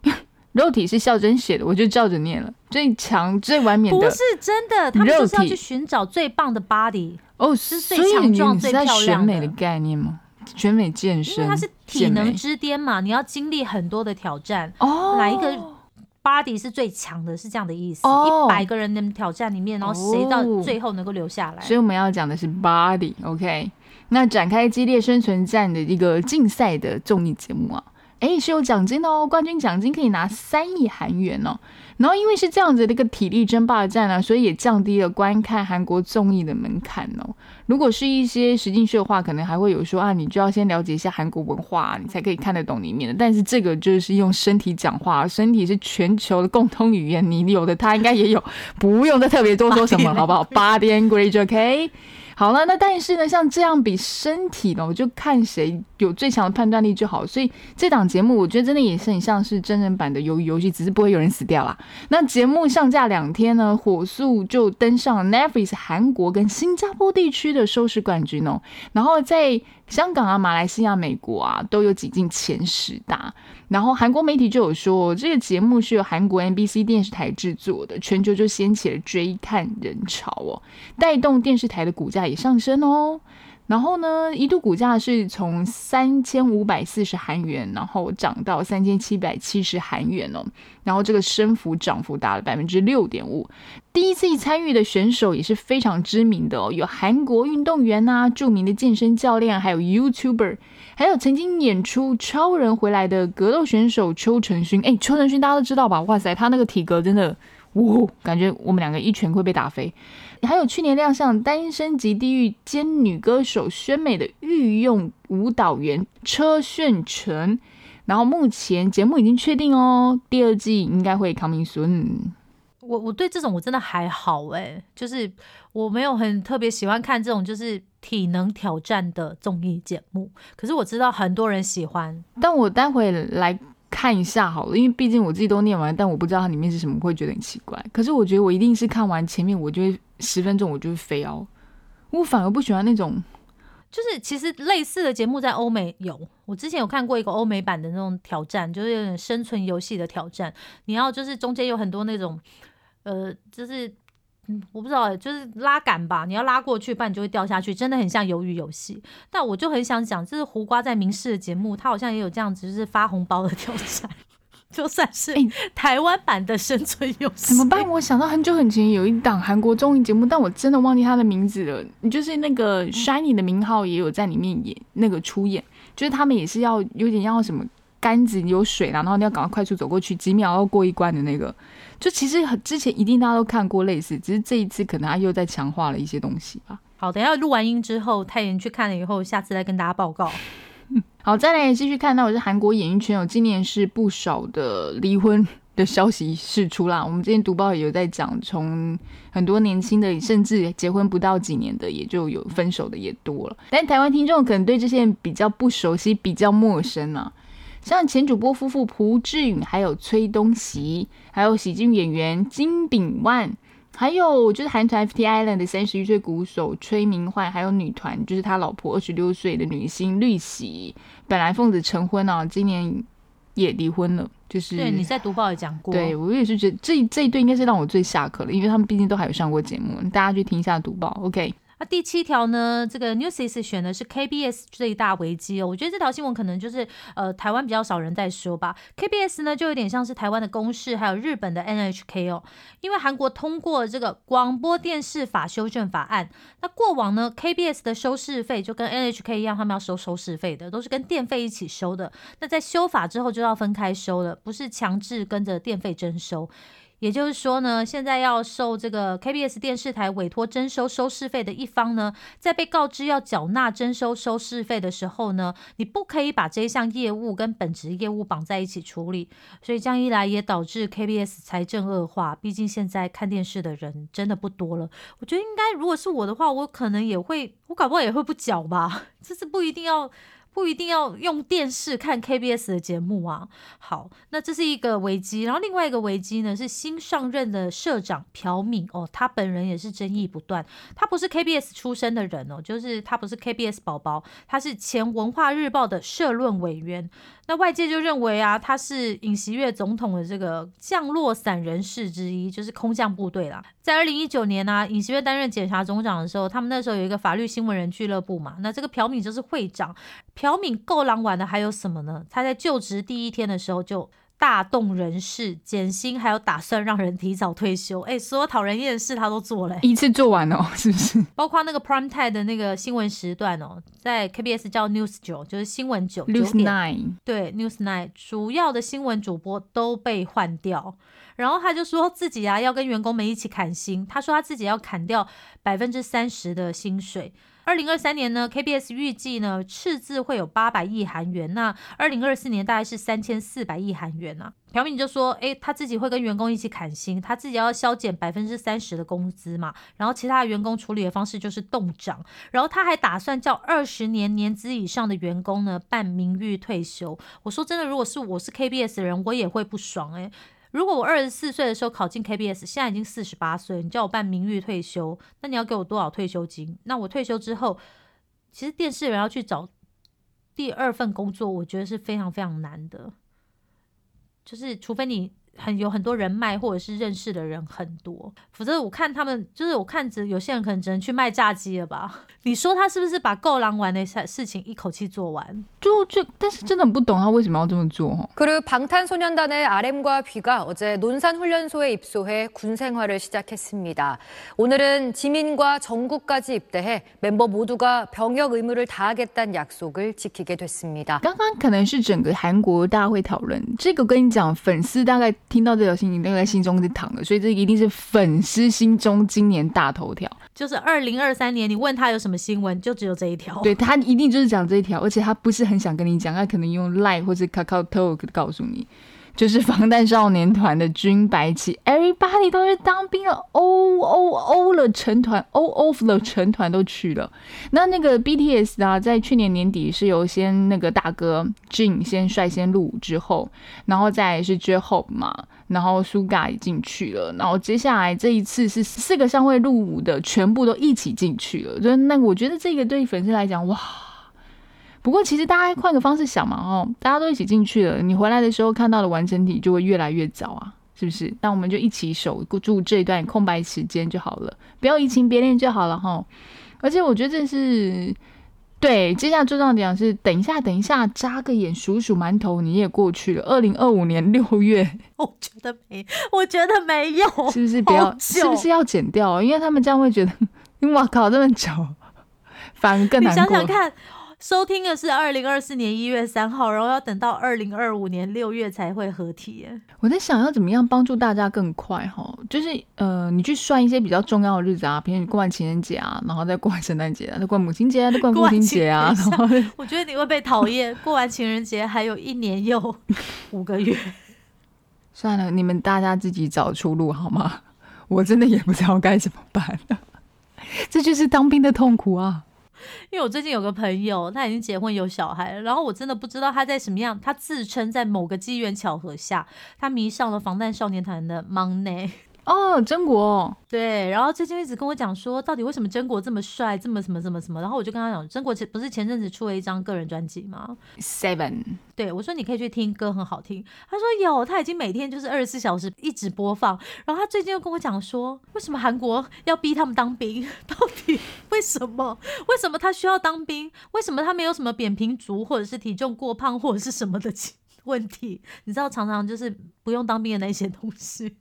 肉体是孝真写的，我就照着念了。最强、最完美的不是真的，他们就是要去寻找最棒的 body，哦，是最强壮最漂亮的选美的概念吗？选美健身，因为它是体能之巅嘛，你要经历很多的挑战，哦，来一个 body 是最强的，是这样的意思。哦一百个人的挑战里面，然后谁到哦最后能够留下来？所以我们要讲的是 body，OK？、那展开激烈生存战的一个竞赛的综艺节目啊，诶，是有奖金的哦，冠军奖金可以拿三亿韩元哦。然后因为是这样子的一个体力争霸战啊、所以也降低了观看韩国综艺的门槛哦。如果是一些实境秀的话，可能还会有说啊，你就要先了解一下韩国文化，你才可以看得懂里面的。但是这个就是用身体讲话，身体是全球的共通语言，你有的他应该也有，不用再特别多说什么，好不好？八点 great OK。好了，那但是呢，像这样比身体呢，我就看谁有最强的判断力就好。所以这档节目，我觉得真的也是很像是真人版的鱿鱼游戏，只是不会有人死掉啦。那节目上架两天呢，火速就登上 Netflix 韩国跟新加坡地区的收视冠军哦。然后在香港啊、马来西亚、美国啊都有挤进前十大。然后韩国媒体就有说，这个节目是由韩国 MBC 电视台制作的，全球就掀起了追看人潮哦，带动电视台的股价也上升哦。然后呢，一度股价是从三千五百四十韩元，然后涨到三千七百七十韩元哦。然后这个升幅涨幅达了百分之六点五。第一次参与的选手也是非常知名的哦，有韩国运动员呐、著名的健身教练，还有 YouTuber，还有曾经演出超人回来的格斗选手邱成勋。哎，邱成勋大家都知道吧？哇塞，他那个体格真的，哇，感觉我们两个一拳会被打飞。还有去年亮相《单身级地狱》兼女歌手宣美的御用舞蹈员车炫成，然后目前节目已经确定哦，第二季应该会 coming soon。我我对这种我真的还好哎、就是我没有很特别喜欢看这种就是体能挑战的综艺节目，可是我知道很多人喜欢。但我待会来看一下好了，因为毕竟我自己都念完，但我不知道它里面是什么，会觉得很奇怪。可是我觉得我一定是看完前面，我就会十分钟，我就会飞哦。我反而不喜欢那种就是其实类似的节目在欧美有，我之前有看过一个欧美版的那种挑战，就是有点生存游戏的挑战。你要就是中间有很多那种，呃，就是嗯，我不知道欸，就是拉杆吧，你要拉过去，不然你就会掉下去，真的很像鱿鱼游戏。但我就很想讲，就是胡瓜在明视的节目，他好像也有这样子，就是发红包的挑战，就算是欸台湾版的生存游戏。怎么办？？我想到很久很前有一档韩国综艺节目，但我真的忘记它的名字了。你就是那个 Shiny 的名号也有在里面演那个出演，就是他们也是要有点要什么杆子有水啦，然后你要赶快快速走过去，几秒要过一关的那个。就其实很之前一定大家都看过类似，只是这一次可能他又在强化了一些东西吧。好，等一下录完音之后，泰妍去看了以后，下次再跟大家报告。好，再来继续看到我是韩国演艺圈有今年是不少的离婚的消息释出啦。我们之前读报也有在讲，从很多年轻的甚至结婚不到几年的，也就有分手的也多了。但台湾听众可能对这些人比较不熟悉，比较陌生啊。像前主播夫妇朴志允，还有崔东熙，还有喜剧演员金炳万，还有就是韩团 FT Island 的三十一岁鼓手崔明焕，还有女团就是他老婆二十六岁的女星绿喜，本来奉子成婚啊，今年也离婚了。就是对，你在读报也讲过。对我也是觉得这这一对应该是让我最下课了，因为他们毕竟都还有上过节目，大家去听一下读报。OK，那第七条呢？这个 Newsis 选的是 KBS 最大危机哦。我觉得这条新闻可能就是呃台湾比较少人在说吧。KBS 呢就有点像是台湾的公视，还有日本的 NHK 哦。因为韩国通过这个广播电视法修正法案，那过往呢 KBS 的收视费就跟 NHK 一样，他们要收收视费的，都是跟电费一起收的。那在修法之后就要分开收了，不是强制跟着电费征收。也就是说呢，现在要受这个 KBS 电视台委托征收收视费的一方呢，在被告知要缴纳征收收视费的时候呢，你不可以把这一项业务跟本职业务绑在一起处理，所以这样一来也导致 KBS 财政恶化。毕竟现在看电视的人真的不多了，我觉得应该如果是我的话，我可能也会，我搞不好也会不缴吧，这是不一定要。不一定要用电视看 KBS 的节目啊。好，那这是一个危机，然后另外一个危机呢是新上任的社长朴敏哦，他本人也是争议不断。他不是 KBS 出身的人哦，就是他不是 KBS 宝宝，他是前文化日报的社论委员。那外界就认为啊，他是尹锡悦总统的这个降落伞人士之一，就是空降部队啦。在二零一九年呢、啊，尹锡悦担任检察总长的时候，他们那时候有一个法律新闻人俱乐部嘛，那这个朴敏就是会长。朴敏够狼玩的还有什么呢？他在就职第一天的时候就大动人事，减薪，还有打算让人提早退休。哎，所有讨人厌的事他都做了、一次做完哦，是不是包括那个 prime time 的那个新闻时段哦，在 KBS 叫 News 九，就是新闻九？News Nine，对 News Nine 主要的新闻主播都被换掉，然后他就说自己啊要跟员工们一起砍薪，他说他自己要砍掉百分之三十的薪水。二零二三年呢，KBS 预计呢赤字会有八百亿韩元，那二零二四年大概是三千四百亿韩元啊。朴敏就说，诶，他自己会跟员工一起砍薪，他自己要削减百分之三十的工资嘛，然后其他的员工处理的方式就是冻涨，然后他还打算叫二十年年资以上的员工呢办名誉退休。我说真的，如果是我是 KBS 的人，我也会不爽诶。如果我二十四岁的时候考进 KBS，现在已经四十八岁，你叫我办名誉退休，那你要给我多少退休金？那我退休之后，其实电视人要去找第二份工作，我觉得是非常非常难的，就是除非你很有很多人脉，或者是认识的人很多，否则我看他们，就是我看着有些人可能只能去卖炸鸡了吧？你说他是不是把够狼玩的事事情一口气做完？就就，但是真的很不懂他为什么要这么做哦。 그리고 방탄소년단의 RM과 B가 어제 논산훈련소에 입소해 군 생활을 시작했습니다. 오늘은 지민과 정국까지 입대해 멤버 모두가 병역 의무를 다하겠다는 약속을 지키게 됐습니다. 刚刚可能是整个韩国大家会讨论这个，跟你讲，粉丝大概 听到这条信息，大概心中是躺的，所以这一定是粉丝心中今年大头条。就是二零二三年，你问他有什么新闻，就只有这一条。对他一定就是讲这一条，而且他不是很想跟你讲，他可能用 Line 或是 Kakao Talk 告诉你，就是防弹少年团的军白旗，everybody 都去当兵了，O O O 了成团，O O 了成团都去了。那那个 BTS 啊，在去年年底是由先那个大哥 Jin 先率先入伍之后，然后再是 J Hope 嘛，然后 Suga 也进去了，然后接下来这一次是四个尚未入伍的全部都一起进去了，所以那个我觉得这个对粉丝来讲，哇。不过其实大家换个方式想嘛，哦，大家都一起进去了，你回来的时候看到的完整体就会越来越早啊，是不是？那我们就一起守住这段空白时间就好了，不要移情别恋就好了哈。而且我觉得这是对，接下来最重要的讲是，等一下，等一下，眨个眼数数馒头，你也过去了。二零二五年六月，我觉得没，我觉得没有，是不是不要是不是要剪掉？因为他们这样会觉得，哇靠，这么久，反而更难过。想想看，收听的是二零二四年一月三号，然后要等到二零二五年六月才会合体耶。我在想要怎么样帮助大家更快哈，就是呃，你去算一些比较重要的日子啊，比如你过完情人节啊，然后再过完圣诞节啊，再过母亲节啊，再过完父亲节啊，然后我觉得你会被讨厌。过完情人节还有一年又 五个月，算了，你们大家自己找出路好吗？我真的也不知道该怎么办，这就是当兵的痛苦啊。因为我最近有个朋友，他已经结婚有小孩了，然后我真的不知道他在什么样，他自称在某个机缘巧合下，他迷上了防弹少年团的 Money。哦，真国对，然后最近一直跟我讲说，到底为什么真国这么帅，这么什么什么什么？然后我就跟他讲，真国前不是前阵子出了一张个人专辑吗？Seven，对我说你可以去听歌，很好听。他说有，他已经每天就是二十四小时一直播放。然后他最近又跟我讲说，为什么韩国要逼他们当兵？到底为什么？为什么他需要当兵？为什么他没有什么扁平足，或者是体重过胖，或者是什么的问题？你知道，常常就是不用当兵的那些东西。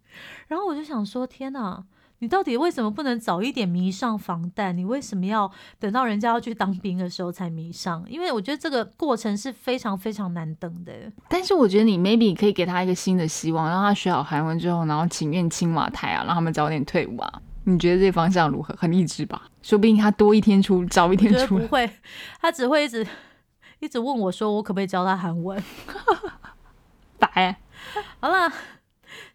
然后我就想说，天哪！你到底为什么不能早一点迷上防弹？你为什么要等到人家要去当兵的时候才迷上？因为我觉得这个过程是非常非常难等的。但是我觉得你 maybe 可以给他一个新的希望，让他学好韩文之后，然后请愿青瓦台啊，让他们早点退伍啊。你觉得这方向如何？很励志吧？说不定他多一天出，早一天出。不会，他只会一直一直问我说，我可不可以教他韩文？白好了，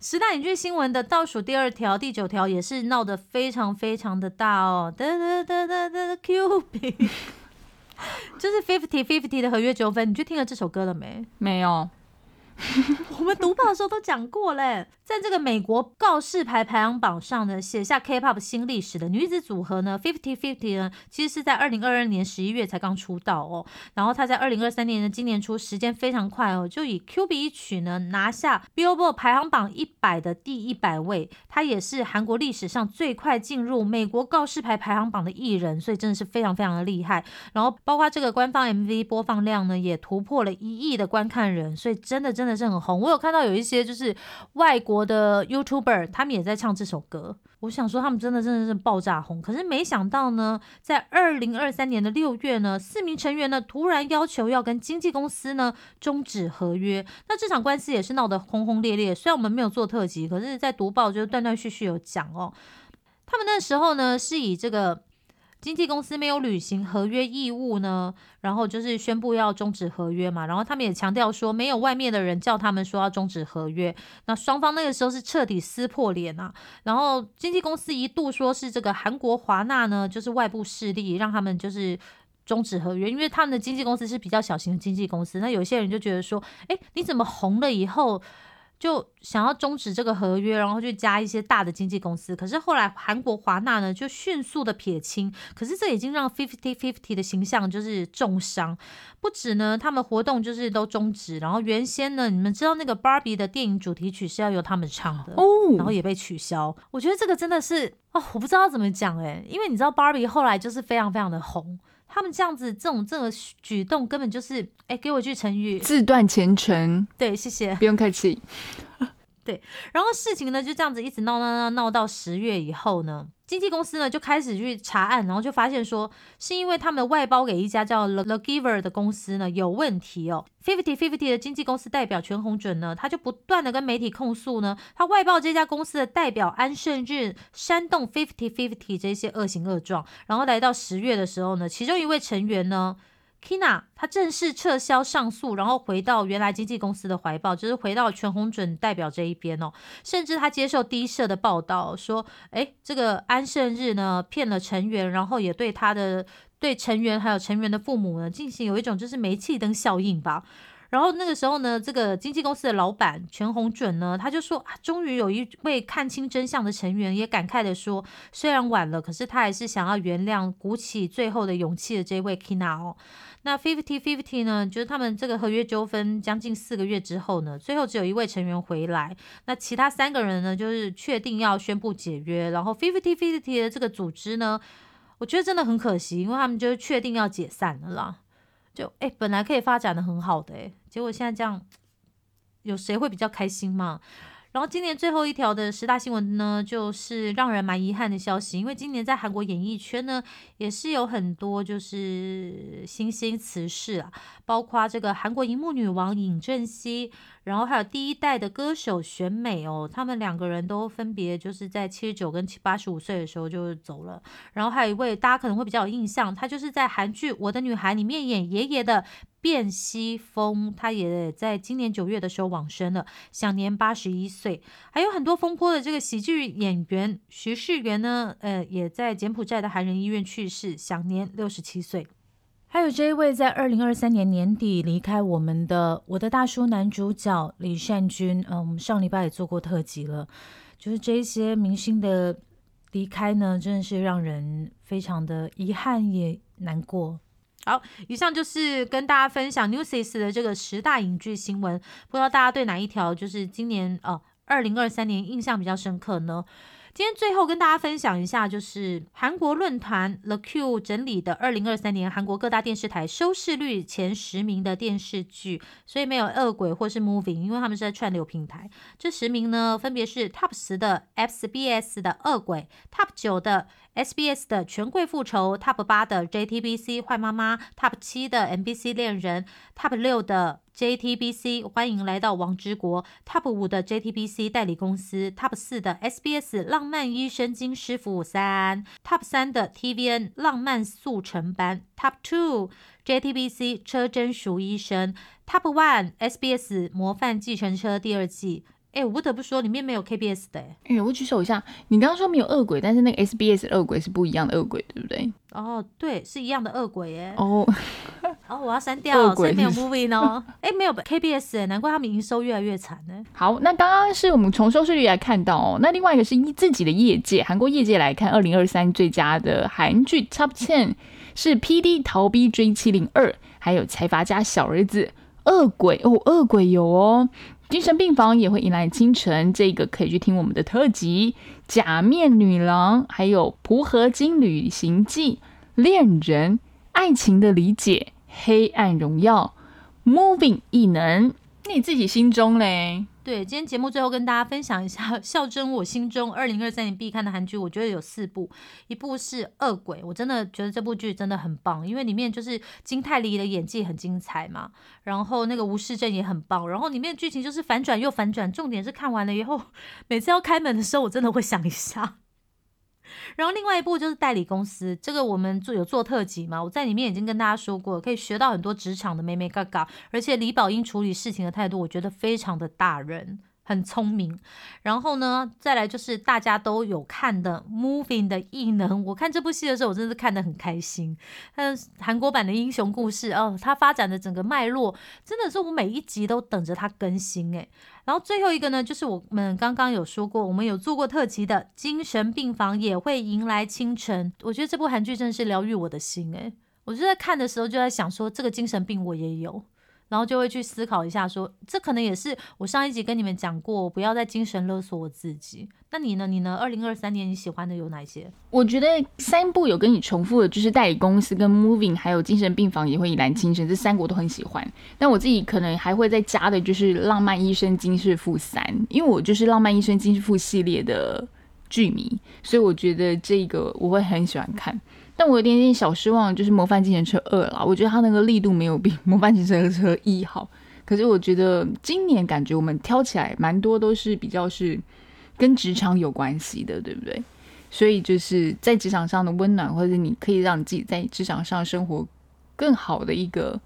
十大影剧新闻的倒数第二条、第九条也是闹得非常非常的大哦。哒哒哒哒哒，Q B，就是 Fifty Fifty 的合约纠纷，你去听了这首歌了没？没有，我们读报的时候都讲过嘞，在这个美国告示牌排行榜上呢，写下 K-pop 新历史的女子组合呢，Fifty Fifty 呢，其实是在二零二二年十一月才刚出道哦。然后她在二零二三年的今年初，时间非常快哦，就以 Q B 一曲呢拿下 Billboard 排行榜一百的第一百位。她也是韩国历史上最快进入美国告示牌排行榜的艺人，所以真的是非常非常的厉害。然后包括这个官方 MV 播放量呢，也突破了一亿的观看人，所以真的真的是很红。我有看到有一些就是外国的 YouTuber，他们也在唱这首歌。我想说他们真的真的是爆炸红，可是没想到呢，在二零二三年的六月呢，四名成员呢突然要求要跟经纪公司呢终止合约。那这场官司也是闹得轰轰烈烈。虽然我们没有做特辑，可是，在读报就断断续续有讲哦。他们那时候呢是以这个。经纪公司没有履行合约义务呢，然后就是宣布要终止合约嘛。然后他们也强调说，没有外面的人叫他们说要终止合约。那双方那个时候是彻底撕破脸啊。然后经纪公司一度说是这个韩国华纳呢，就是外部势力让他们就是终止合约，因为他们的经纪公司是比较小型的经纪公司。那有些人就觉得说，哎，你怎么红了以后？就想要终止这个合约，然后去加一些大的经纪公司。可是后来韩国华纳呢就迅速的撇清。可是这已经让 Fifty Fifty 的形象就是重伤。不止呢，他们活动就是都终止。然后原先呢，你们知道那个 Barbie 的电影主题曲是要由他们唱的哦，然后也被取消。我觉得这个真的是哦，我不知道怎么讲哎，因为你知道 Barbie 后来就是非常非常的红。他们这样子，这种这个举动根本就是，哎，给我一句成语，自断前程。对，谢谢，不用客气。对，然后事情呢就这样子一直闹闹闹闹到十月以后呢，经纪公司呢就开始去查案，然后就发现说是因为他们外包给一家叫 The Giver 的公司呢有问题哦。Fifty Fifty 的经纪公司代表全红准呢，他就不断的跟媒体控诉呢，他外包这家公司的代表安胜日煽动 Fifty Fifty 这些恶行恶状，然后来到十月的时候呢，其中一位成员呢。Kina 他正式撤销上诉，然后回到原来经纪公司的怀抱，就是回到全红准代表这一边哦。甚至他接受第一社的报道说，哎，这个安胜日呢骗了成员，然后也对他的对成员还有成员的父母呢进行有一种就是煤气灯效应吧。然后那个时候呢，这个经纪公司的老板全红准呢，他就说啊，终于有一位看清真相的成员，也感慨的说，虽然晚了，可是他还是想要原谅，鼓起最后的勇气的这位 Kina 哦。那 Fifty Fifty 呢，就是他们这个合约纠纷将近四个月之后呢，最后只有一位成员回来，那其他三个人呢，就是确定要宣布解约，然后 Fifty Fifty 的这个组织呢，我觉得真的很可惜，因为他们就是确定要解散了啦。就哎，本来可以发展的很好的哎，结果现在这样，有谁会比较开心嘛？然后今年最后一条的十大新闻呢，就是让人蛮遗憾的消息，因为今年在韩国演艺圈呢，也是有很多就是新兴辞世啊，包括这个韩国荧幕女王尹正熙。然后还有第一代的歌手选美哦，他们两个人都分别就是在七十九跟七八十五岁的时候就走了。然后还有一位大家可能会比较有印象，他就是在韩剧《我的女孩》里面演爷爷的卞熙峰，他也在今年九月的时候往生了，享年八十一岁。还有很多风波的这个喜剧演员徐世元呢，呃，也在柬埔寨的韩人医院去世，享年六十七岁。还有这一位在二零二三年年底离开我们的我的大叔男主角李善均，嗯，我们上礼拜也做过特辑了。就是这些明星的离开呢，真的是让人非常的遗憾也难过。好，以上就是跟大家分享 Newsies 的这个十大影剧新闻，不知道大家对哪一条就是今年呃二零二三年印象比较深刻呢？今天最后跟大家分享一下，就是韩国论坛 The Q 整理的二零二三年韩国各大电视台收视率前十名的电视剧，所以没有恶鬼或是 Moving，因为他们是在串流平台。这十名呢，分别是 Top 十的 SBS 的恶鬼，Top 九的 SBS 的权贵复仇，Top 八的 JTBC 坏妈妈，Top 七的 MBC 恋人，Top 六的。JTBC 欢迎来到王之国，Top 五的 JTBC 代理公司，Top 四的 SBS 浪漫医生金师傅三，Top 三的 TVN 浪漫速成班，Top two JTBC 车真淑医生，Top one SBS 模范计程车第二季。哎，我不得不说，里面没有 KBS 的。哎，我举手一下，你刚刚说没有恶鬼，但是那个 SBS 恶鬼是不一样的恶鬼，对不对？哦，对，是一样的恶鬼耶。哦，哦，我要删掉，所以没有 movie 呢。哎，没有 KBS，哎，难怪他们营收越来越惨呢。好，那刚刚是我们从收视率来看到哦，那另外一个是以自己的业界，韩国业界来看，二零二三最佳的韩剧 Top Ten 是 PD 逃避追七零二，还有财阀家小儿子恶鬼哦，恶鬼有哦。精神病房也会迎来清晨，这个可以去听我们的特辑《假面女郎》，还有《蒲河金旅行记》、恋人、爱情的理解、黑暗荣耀、Moving 异能。你自己心中嘞？对，今天节目最后跟大家分享一下，孝真我心中二零二三年必看的韩剧，我觉得有四部，一部是《恶鬼》，我真的觉得这部剧真的很棒，因为里面就是金泰梨的演技很精彩嘛，然后那个吴世正也很棒，然后里面剧情就是反转又反转，重点是看完了以后，每次要开门的时候，我真的会想一下。然后另外一部就是代理公司，这个我们做有做特辑嘛，我在里面已经跟大家说过，可以学到很多职场的美眉嘎嘎，而且李宝英处理事情的态度，我觉得非常的大人。很聪明，然后呢，再来就是大家都有看的《Moving》的异能。我看这部戏的时候，我真的是看得很开心。嗯韩国版的英雄故事哦，它发展的整个脉络，真的是我每一集都等着它更新诶。然后最后一个呢，就是我们刚刚有说过，我们有做过特辑的《精神病房也会迎来清晨》。我觉得这部韩剧真的是疗愈我的心诶。我就在看的时候就在想说，这个精神病我也有。然后就会去思考一下，说这可能也是我上一集跟你们讲过，不要再精神勒索我自己。那你呢？你呢？二零二三年你喜欢的有哪些？我觉得三部有跟你重复的，就是代理公司跟 Moving，还有精神病房也会以蓝清晨，这三国都很喜欢。但我自己可能还会再加的，就是浪漫医生金世富三，因为我就是浪漫医生金世富系列的剧迷，所以我觉得这个我会很喜欢看。但我有点点小失望，就是《模范自行车二》啦，我觉得它那个力度没有比《模范自行车一》好。可是我觉得今年感觉我们挑起来蛮多都是比较是跟职场有关系的，对不对？所以就是在职场上的温暖，或者你可以让你自己在职场上生活更好的一个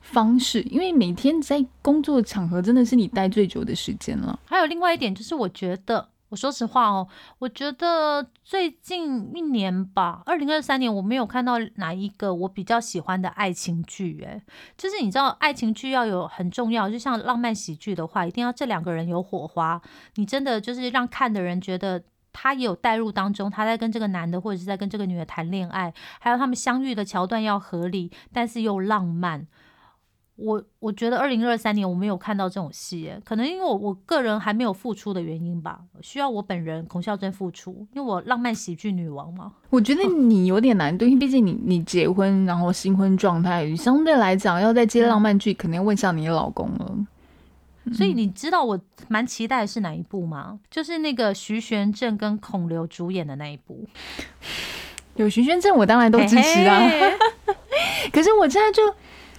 方式，因为每天在工作场合真的是你待最久的时间了。还有另外一点就是，我觉得。我说实话哦，我觉得最近一年吧，二零二三年我没有看到哪一个我比较喜欢的爱情剧。诶，就是你知道，爱情剧要有很重要，就像浪漫喜剧的话，一定要这两个人有火花，你真的就是让看的人觉得他也有带入当中，他在跟这个男的或者是在跟这个女的谈恋爱，还有他们相遇的桥段要合理，但是又浪漫。我我觉得二零二三年我没有看到这种戏，可能因为我我个人还没有付出的原因吧，需要我本人孔孝真付出，因为我浪漫喜剧女王嘛。我觉得 你有点难度，因为毕竟你你结婚，然后新婚状态，相对来讲要再接浪漫剧，肯定要问下你老公了。所以你知道我蛮期待的是哪一部吗？就是那个徐玄正跟孔刘主演的那一部。有徐玄正，我当然都支持啊。可是我现在就。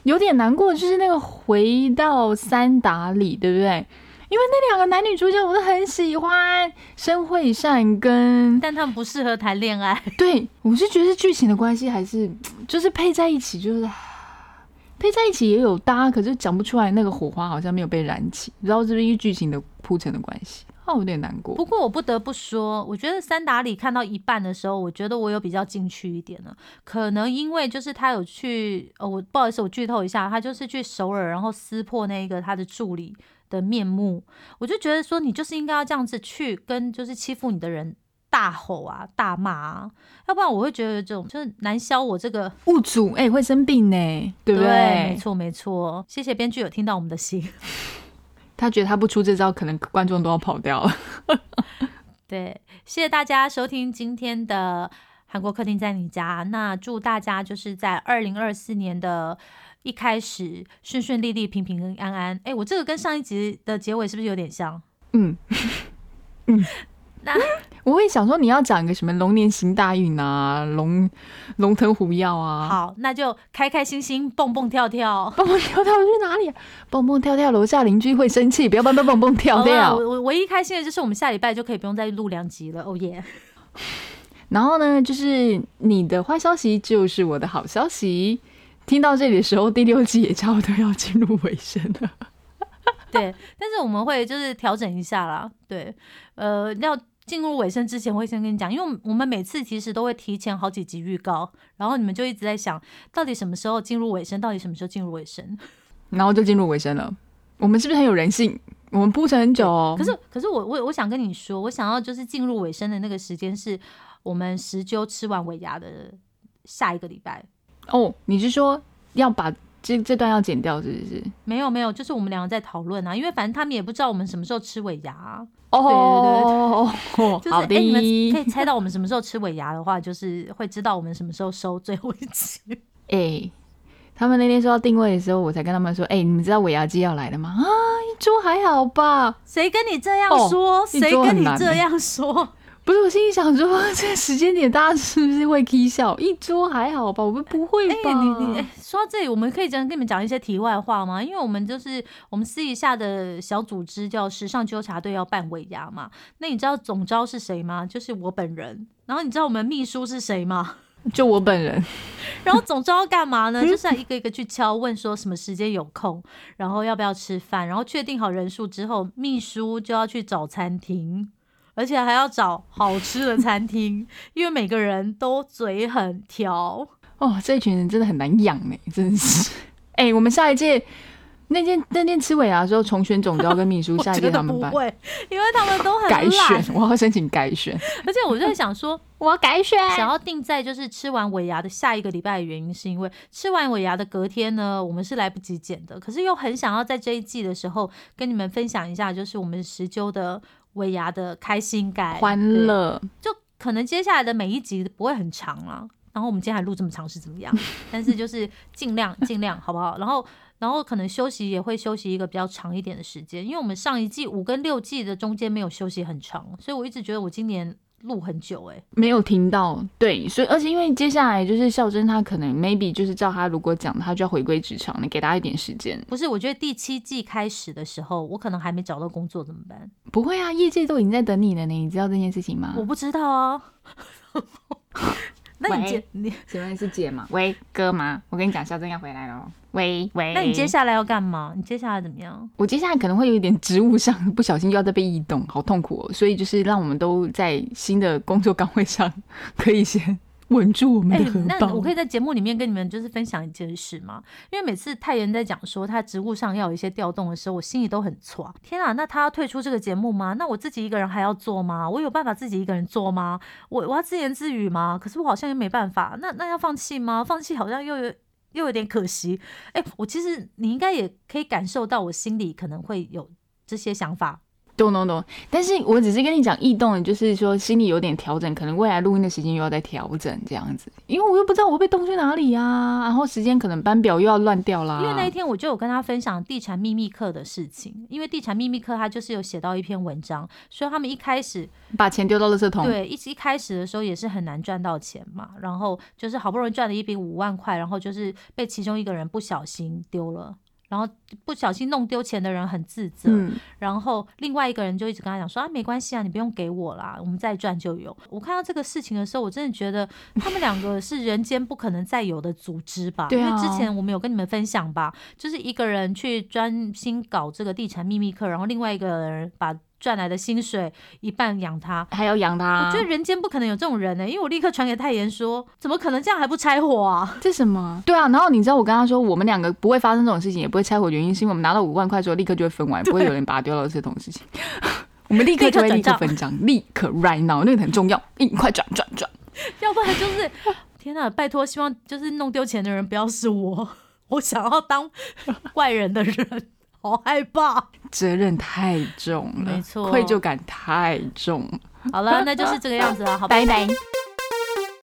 有点难过，就是那个回到三打里，对不对？因为那两个男女主角我都很喜欢，申惠善跟，但他们不适合谈恋爱。对，我是觉得剧情的关系，还是就是配在一起，就是配在一起也有搭，可是讲不出来那个火花好像没有被燃起，不知道是不是因为剧情的铺陈的关系。有点难过。不过我不得不说，我觉得三打里看到一半的时候，我觉得我有比较进去一点了。可能因为就是他有去，呃，我不好意思，我剧透一下，他就是去首尔，然后撕破那个他的助理的面目。我就觉得说，你就是应该要这样子去跟就是欺负你的人大吼啊、大骂啊，要不然我会觉得这种就是难消我这个 物主，哎，会生病呢，对不对？没错，没错。谢谢编剧有听到我们的心。他觉得他不出这招，可能观众都要跑掉了。对，谢谢大家收听今天的韩国客厅在你家。那祝大家就是在二零二四年的一开始顺顺利利、平平安安。哎，我这个跟上一集的结尾是不是有点像？嗯嗯。那我会想说，你要讲一个什么龙年行大运啊，龙龙腾虎跃啊。好，那就开开心心，蹦蹦跳跳，蹦蹦跳跳去哪里？蹦蹦跳跳，楼下邻居会生气，不要蹦蹦蹦蹦跳跳。我我唯一开心的就是我们下礼拜就可以不用再录两集了。哦耶！然后呢，就是你的坏消息就是我的好消息。听到这里的时候，第六季也差不多要进入尾声了。对，但是我们会就是调整一下啦。对，呃，要。进入尾声之前，我会先跟你讲，因为我们每次其实都会提前好几集预告，然后你们就一直在想，到底什么时候进入尾声，到底什么时候进入尾声，然后就进入尾声了。我们是不是很有人性？我们铺陈很久哦。可是，可是我我我想跟你说，我想要就是进入尾声的那个时间，是我们十九吃完尾牙的下一个礼拜。哦，你是说要把？这这段要剪掉是不是？没有没有，就是我们两个在讨论啊，因为反正他们也不知道我们什么时候吃尾牙。哦，对对对，就是哎，你们可以猜到我们什么时候吃尾牙的话，就是会知道我们什么时候收最后一期。哎，他们那天说要定位的时候，我才跟他们说，哎，你们知道尾牙季要来了吗？啊，一桌还好吧？谁跟你这样哦说？一谁跟你这样说？不是，我心里想说，这个时间点大家是不是会 k 笑？一桌还好吧？我们不会吧？哎、你你、哎说到这里，我们可以讲跟你们讲一些题外话吗？因为我们就是我们私底下的小组织叫时尚纠察队要办尾牙嘛。那你知道总招是谁吗？就是我本人。然后你知道我们秘书是谁吗？就我本人，然后总招要干嘛呢？就是要一个一个去敲问说什么时间有空，然后要不要吃饭，然后确定好人数之后，秘书就要去找餐厅，而且还要找好吃的餐厅，因为每个人都嘴很挑。哦，这一群人真的很难养呢，真是。哎、我们下一届那天那天吃尾牙的时候，重选总招跟秘书，下一届他们办不会，因为他们都很 改选，我要申请改选。而且我就在想说，我要改选想要定在就是吃完尾牙的下一个礼拜的原因，是因为吃完尾牙的隔天呢，我们是来不及剪的，可是又很想要在这一季的时候跟你们分享一下，就是我们十周的尾牙的开心感、欢，乐，就可能接下来的每一集不会很长了。然后我们今天还录这么长是怎么样？但是就是尽量尽量好不好？然后然后可能休息也会休息一个比较长一点的时间，因为我们上一季五跟六季的中间没有休息很长，所以我一直觉得我今年录很久哎、没有听到，对，所以而且因为接下来就是孝珍，她可能 maybe 就是照她如果讲，她就要回归职场，你给她一点时间。不是，我觉得第七季开始的时候，我可能还没找到工作，怎么办？不会啊，业界都已经在等你了呢，你知道这件事情吗？我不知道啊。那你接你，请问是姐吗？喂，哥吗？我跟你讲，肖正要回来了。喂喂，那你接下来要干嘛？你接下来怎么样？我接下来可能会有一点职务上不小心又要再被异动，好痛苦哦。所以就是让我们都在新的工作岗位上可以先稳住我们哎、的荷包。那我可以在节目里面跟你们就是分享一件事吗？因为每次泰妍在讲说他职务上要有一些调动的时候，我心里都很挫。天啊，那他要退出这个节目吗？那我自己一个人还要做吗？我有办法自己一个人做吗？我我要自言自语吗？可是我好像也没办法。那那要放弃吗？放弃好像又有。又有点可惜，哎、我其实你应该也可以感受到我心里可能会有这些想法，懂懂懂，但是我只是跟你讲异动，就是说心里有点调整，可能未来录音的时间又要再调整这样子，因为我又不知道我被动去哪里啊，然后时间可能班表又要乱掉啦。因为那一天我就有跟他分享地产秘密课的事情，因为地产秘密课他就是有写到一篇文章，说他们一开始把钱丢到垃圾桶，对，一一开始的时候也是很难赚到钱嘛，然后就是好不容易赚了一笔五万块，然后就是被其中一个人不小心丢了。然后不小心弄丢钱的人很自责，嗯，然后另外一个人就一直跟他讲说啊，没关系啊，你不用给我啦，我们再赚就有。我看到这个事情的时候，我真的觉得他们两个是人间不可能再有的组织吧？因为之前我们有跟你们分享吧，就是一个人去专心搞这个地产秘密课，然后另外一个人把赚来的薪水一半养他。还要养他。我觉得人间不可能有这种人呢、因为我立刻传给泰妍说，怎么可能这样还不拆伙啊？这什么？对啊，然后你知道我跟他说，我们两个不会发生这种事情，也不会拆伙，原因是因为我们拿到五万块之后立刻就会分完，不会有人把它丢到这种事情。我们立刻就会立立刻分账，立刻 right now，那个很重要，硬快转转转。要不然就是天哪，拜托，希望就是弄丢钱的人不要是我，我想要当 怪人的人，好害怕。责任太重了，没错愧疚感太重了。好了，那就是这个样子了，好吧，拜拜。